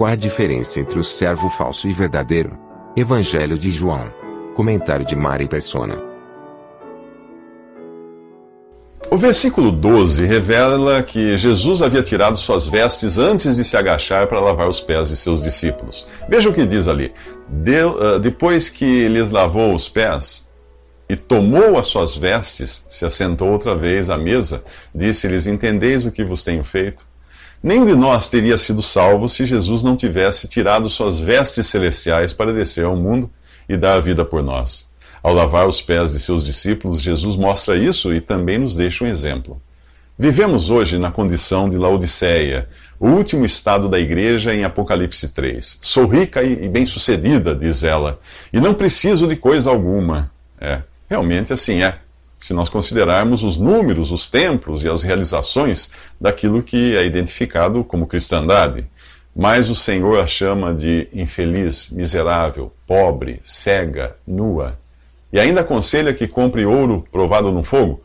Qual a diferença entre o servo falso e verdadeiro? Evangelho de João. Comentário de Mari Persona. O versículo 12 revela que Jesus havia tirado suas vestes antes de se agachar para lavar os pés de seus discípulos. Veja o que diz ali. uh, depois que lhes lavou os pés e tomou as suas vestes, se assentou outra vez à mesa, disse-lhes: Entendeis o que vos tenho feito? Nenhum de nós teria sido salvo se Jesus não tivesse tirado suas vestes celestiais para descer ao mundo e dar a vida por nós. Ao lavar os pés de seus discípulos, Jesus mostra isso e também nos deixa um exemplo. Vivemos hoje na condição de Laodiceia, o último estado da igreja em Apocalipse 3. Sou rica e bem-sucedida, diz ela, e não preciso de coisa alguma. É, realmente assim é. Se nós considerarmos os números, os templos e as realizações daquilo que é identificado como cristandade. Mas o Senhor a chama de infeliz, miserável, pobre, cega, nua. E ainda aconselha que compre ouro provado no fogo,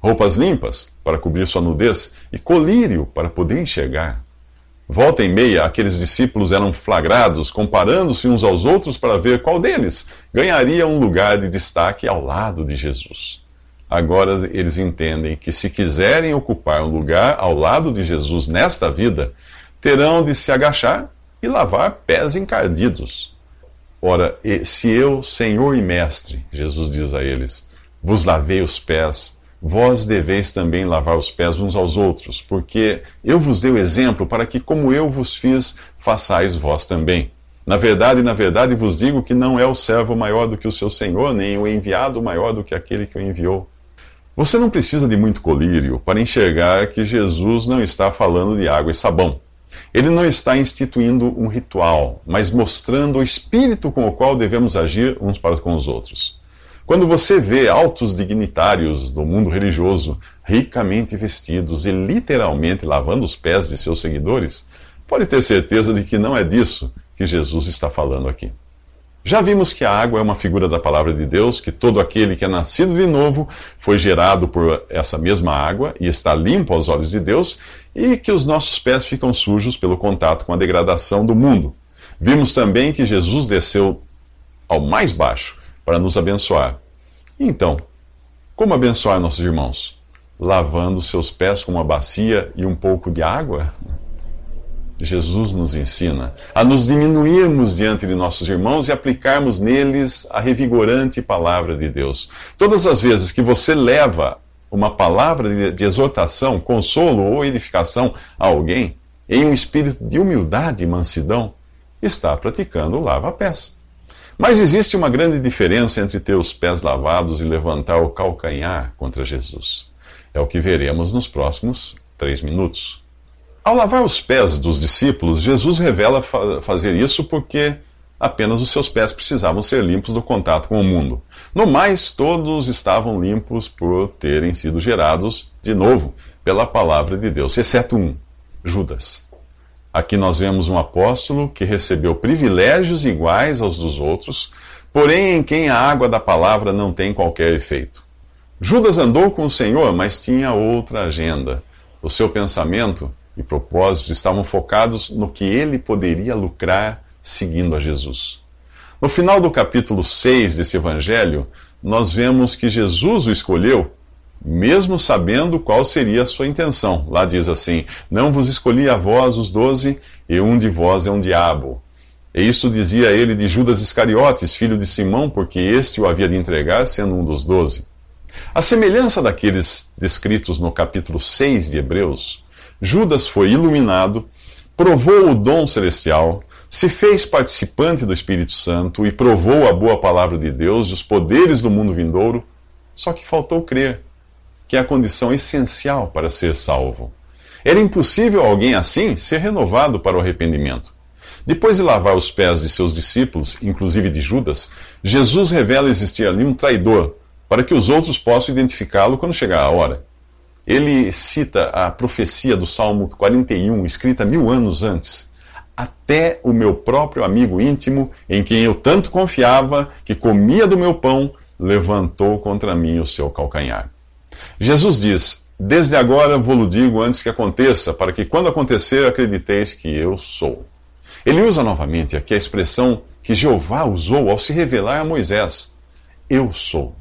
roupas limpas para cobrir sua nudez e colírio para poder enxergar. Volta e meia, aqueles discípulos eram flagrados, comparando-se uns aos outros para ver qual deles ganharia um lugar de destaque ao lado de Jesus. Agora eles entendem que, se quiserem ocupar um lugar ao lado de Jesus nesta vida, terão de se agachar e lavar pés encardidos. Ora, se eu, Senhor e Mestre, Jesus diz a eles, vos lavei os pés, vós deveis também lavar os pés uns aos outros, porque eu vos dei o exemplo para que, como eu vos fiz, façais vós também. Na verdade, na verdade vos digo que não é o servo maior do que o seu Senhor, nem o enviado maior do que aquele que o enviou. Você não precisa de muito colírio para enxergar que Jesus não está falando de água e sabão. Ele não está instituindo um ritual, mas mostrando o espírito com o qual devemos agir uns para com os outros. Quando você vê altos dignitários do mundo religioso ricamente vestidos e literalmente lavando os pés de seus seguidores, pode ter certeza de que não é disso que Jesus está falando aqui. Já vimos que a água é uma figura da palavra de Deus, que todo aquele que é nascido de novo foi gerado por essa mesma água e está limpo aos olhos de Deus, e que os nossos pés ficam sujos pelo contato com a degradação do mundo. Vimos também que Jesus desceu ao mais baixo para nos abençoar. Então, como abençoar nossos irmãos? Lavando seus pés com uma bacia e um pouco de água? Jesus nos ensina a nos diminuirmos diante de nossos irmãos e aplicarmos neles a revigorante palavra de Deus. Todas as vezes que você leva uma palavra de exortação, consolo ou edificação a alguém, em um espírito de humildade e mansidão, está praticando o lava-pés. Mas existe uma grande diferença entre ter os pés lavados e levantar o calcanhar contra Jesus. É o que veremos nos próximos três minutos. Ao lavar os pés dos discípulos, Jesus revela fa fazer isso porque apenas os seus pés precisavam ser limpos do contato com o mundo. No mais, todos estavam limpos por terem sido gerados de novo pela palavra de Deus, exceto um, Judas. Aqui nós vemos um apóstolo que recebeu privilégios iguais aos dos outros, porém em quem a água da palavra não tem qualquer efeito. Judas andou com o Senhor, mas tinha outra agenda. O seu pensamento e propósitos estavam focados no que ele poderia lucrar seguindo a Jesus. No final do capítulo 6 desse evangelho, nós vemos que Jesus o escolheu, mesmo sabendo qual seria a sua intenção. Lá diz assim: Não vos escolhi a vós os doze, e um de vós é um diabo. E isso dizia ele de Judas Iscariotes, filho de Simão, porque este o havia de entregar, sendo um dos doze. A semelhança daqueles descritos no capítulo 6 de Hebreus, Judas foi iluminado, provou o dom celestial, se fez participante do Espírito Santo e provou a boa palavra de Deus e os poderes do mundo vindouro, só que faltou crer. que é a condição essencial para ser salvo. Era impossível alguém assim ser renovado para o arrependimento. Depois de lavar os pés de seus discípulos, inclusive de Judas, Jesus revela existir ali um traidor, para que os outros possam identificá-lo quando chegar a hora. Ele cita a profecia do Salmo 41, escrita mil anos antes. Até o meu próprio amigo íntimo, em quem eu tanto confiava, que comia do meu pão, levantou contra mim o seu calcanhar. Jesus diz: Desde agora vou-lo digo antes que aconteça, para que quando acontecer acrediteis que eu sou. Ele usa novamente aqui a expressão que Jeová usou ao se revelar a Moisés: Eu sou.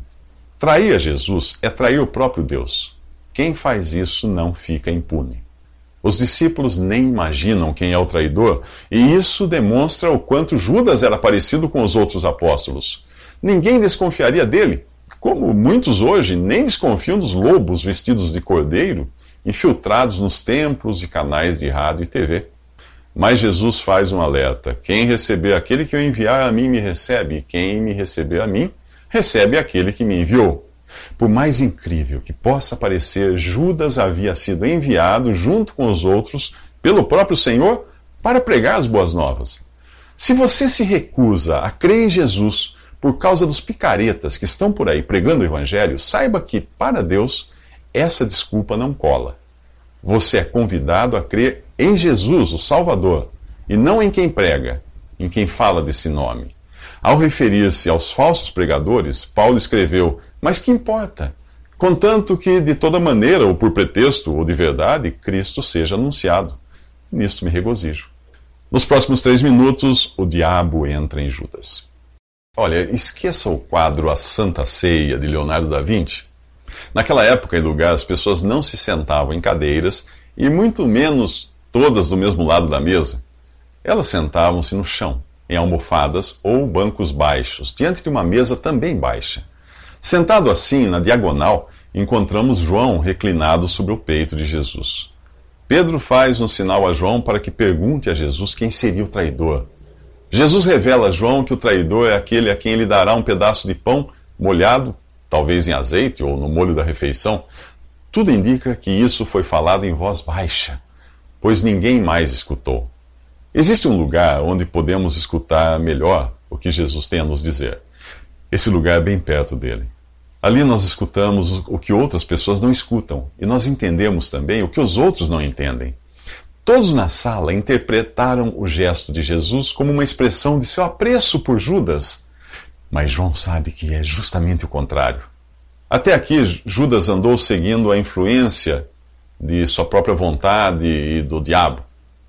Trair a Jesus é trair o próprio Deus. Quem faz isso não fica impune. Os discípulos nem imaginam quem é o traidor, e isso demonstra o quanto Judas era parecido com os outros apóstolos. Ninguém desconfiaria dele, como muitos hoje nem desconfiam dos lobos vestidos de cordeiro, infiltrados nos templos e canais de rádio e TV. Mas Jesus faz um alerta: quem receber aquele que eu enviar a mim me recebe, e quem me receber a mim, recebe aquele que me enviou. Por mais incrível que possa parecer, Judas havia sido enviado junto com os outros pelo próprio Senhor para pregar as boas novas. Se você se recusa a crer em Jesus por causa dos picaretas que estão por aí pregando o Evangelho, saiba que, para Deus, essa desculpa não cola. Você é convidado a crer em Jesus, o Salvador, e não em quem prega, em quem fala desse nome. Ao referir-se aos falsos pregadores, Paulo escreveu: Mas que importa? Contanto que, de toda maneira, ou por pretexto, ou de verdade, Cristo seja anunciado. Nisto me regozijo. Nos próximos três minutos, o diabo entra em Judas. Olha, esqueça o quadro A Santa Ceia de Leonardo da Vinci. Naquela época e lugar, as pessoas não se sentavam em cadeiras e muito menos todas do mesmo lado da mesa. Elas sentavam-se no chão, em almofadas ou bancos baixos, diante de uma mesa também baixa. Sentado assim, na diagonal, encontramos João reclinado sobre o peito de Jesus. Pedro faz um sinal a João para que pergunte a Jesus quem seria o traidor. Jesus revela a João que o traidor é aquele a quem ele dará um pedaço de pão molhado, talvez em azeite ou no molho da refeição. Tudo indica que isso foi falado em voz baixa, pois ninguém mais escutou. Existe um lugar onde podemos escutar melhor o que Jesus tem a nos dizer. Esse lugar é bem perto dele. Ali nós escutamos o que outras pessoas não escutam e nós entendemos também o que os outros não entendem. Todos na sala interpretaram o gesto de Jesus como uma expressão de seu apreço por Judas. Mas João sabe que é justamente o contrário. Até aqui, Judas andou seguindo a influência de sua própria vontade e do diabo.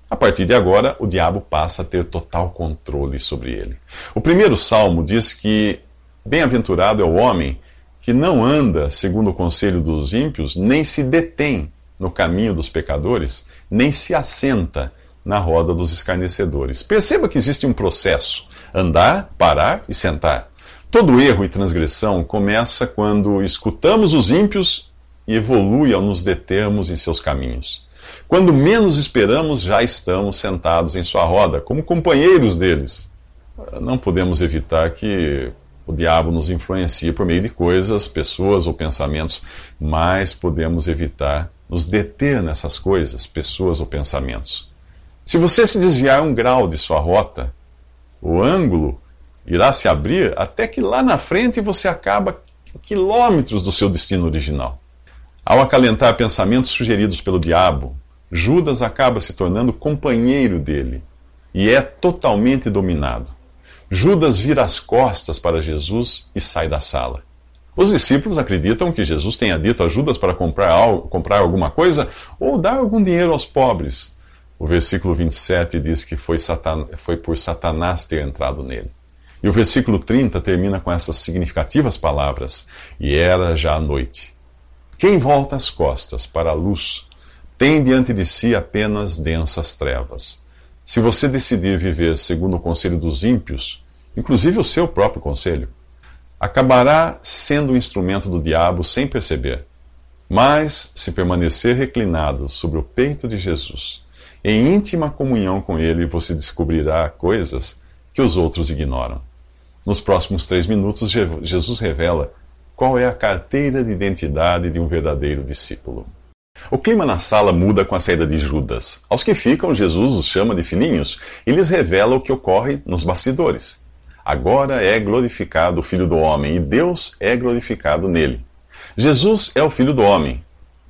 A partir de agora, o diabo passa a ter total controle sobre ele. O primeiro salmo diz que bem-aventurado é o homem que não anda segundo o conselho dos ímpios, nem se detém no caminho dos pecadores, nem se assenta na roda dos escarnecedores. Perceba que existe um processo: andar, parar e sentar. Todo erro e transgressão começa quando escutamos os ímpios e evolui ao nos determos em seus caminhos. Quando menos esperamos, já estamos sentados em sua roda, como companheiros deles. Não podemos evitar que o diabo nos influencie por meio de coisas, pessoas ou pensamentos, mas podemos evitar nos deter nessas coisas, pessoas ou pensamentos. Se você se desviar um grau de sua rota, o ângulo irá se abrir até que lá na frente você acaba quilômetros do seu destino original. Ao acalentar pensamentos sugeridos pelo diabo, Judas acaba se tornando companheiro dele e é totalmente dominado. Judas vira as costas para Jesus e sai da sala. Os discípulos acreditam que Jesus tenha dito a Judas para comprar, algo, comprar alguma coisa ou dar algum dinheiro aos pobres. O versículo 27 diz que foi, Satan, foi por Satanás ter entrado nele. E o versículo 30 termina com essas significativas palavras: E era já a noite. Quem volta as costas para a luz tem diante de si apenas densas trevas. Se você decidir viver segundo o conselho dos ímpios, inclusive o seu próprio conselho, acabará sendo um instrumento do diabo sem perceber. Mas, se permanecer reclinado sobre o peito de Jesus, em íntima comunhão com ele, você descobrirá coisas que os outros ignoram. Nos próximos três minutos, Jesus revela Qual é a carteira de identidade de um verdadeiro discípulo? O clima na sala muda com a saída de Judas. Aos que ficam, Jesus os chama de filhinhos e lhes revela o que ocorre nos bastidores. Agora é glorificado o Filho do Homem e Deus é glorificado nele. Jesus é o Filho do Homem,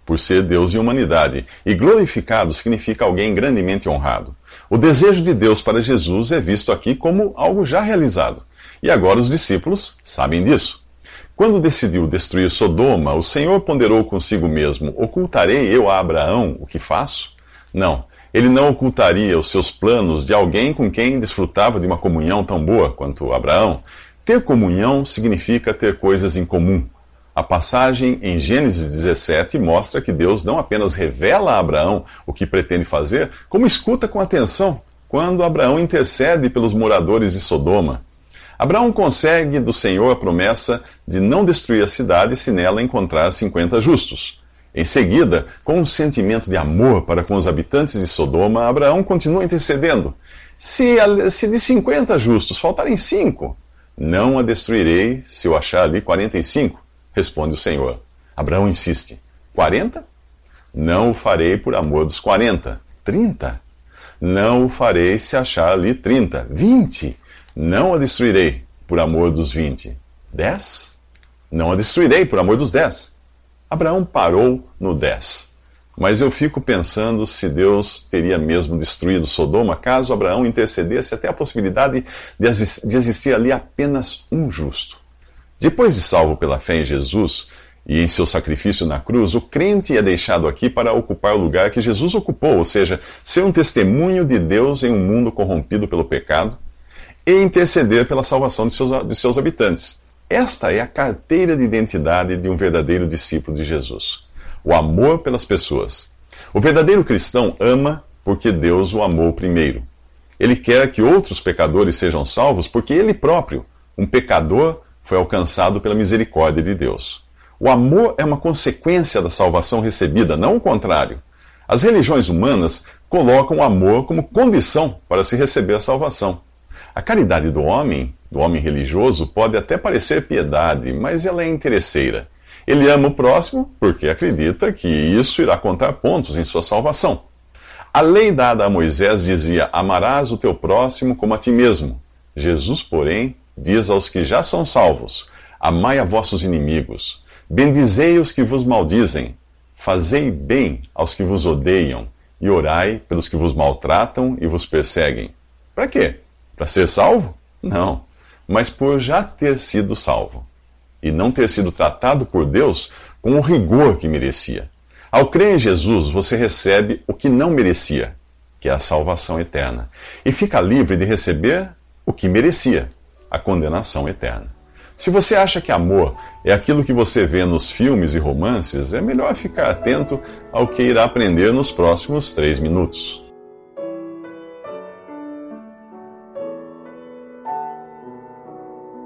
por ser Deus e humanidade, e glorificado significa alguém grandemente honrado. O desejo de Deus para Jesus é visto aqui como algo já realizado, e agora os discípulos sabem disso. Quando decidiu destruir Sodoma, o Senhor ponderou consigo mesmo: Ocultarei eu a Abraão o que faço? Não, ele não ocultaria os seus planos de alguém com quem desfrutava de uma comunhão tão boa quanto Abraão. Ter comunhão significa ter coisas em comum. A passagem em Gênesis 17 mostra que Deus não apenas revela a Abraão o que pretende fazer, como escuta com atenção quando Abraão intercede pelos moradores de Sodoma. Abraão consegue do Senhor a promessa de não destruir a cidade se nela encontrar 50 justos. Em seguida, com um sentimento de amor para com os habitantes de Sodoma, Abraão continua intercedendo. Se, se de 50 justos faltarem cinco, não a destruirei se eu achar ali 45, responde o Senhor. Abraão insiste: 40? Não o farei por amor dos 40. 30? Não o farei se achar ali 30. 20? Não a destruirei por amor dos 20. 10? Não a destruirei por amor dos 10. Abraão parou no 10. Mas eu fico pensando se Deus teria mesmo destruído Sodoma caso Abraão intercedesse até a possibilidade de existir ali apenas um justo. Depois de salvo pela fé em Jesus e em seu sacrifício na cruz, o crente é deixado aqui para ocupar o lugar que Jesus ocupou, ou seja, ser um testemunho de Deus em um mundo corrompido pelo pecado e interceder pela salvação de seus, de seus habitantes. Esta é a carteira de identidade de um verdadeiro discípulo de Jesus: o amor pelas pessoas. O verdadeiro cristão ama porque Deus o amou primeiro. Ele quer que outros pecadores sejam salvos porque ele próprio, um pecador, foi alcançado pela misericórdia de Deus. O amor é uma consequência da salvação recebida, não o contrário. As religiões humanas colocam o amor como condição para se receber a salvação. A caridade do homem do homem religioso pode até parecer piedade, mas ela é interesseira. Ele ama o próximo porque acredita que isso irá contar pontos em sua salvação. A lei dada a Moisés dizia: Amarás o teu próximo como a ti mesmo. Jesus, porém, diz aos que já são salvos: Amai a vossos inimigos, bendizei os que vos maldizem, fazei bem aos que vos odeiam, e orai pelos que vos maltratam e vos perseguem. Para quê? Para ser salvo? Não mas por já ter sido salvo e não ter sido tratado por Deus com o rigor que merecia. Ao crer em Jesus, você recebe o que não merecia, que é a salvação eterna, e fica livre de receber o que merecia, a condenação eterna. Se você acha que amor é aquilo que você vê nos filmes e romances, é melhor ficar atento ao que irá aprender nos próximos três minutos.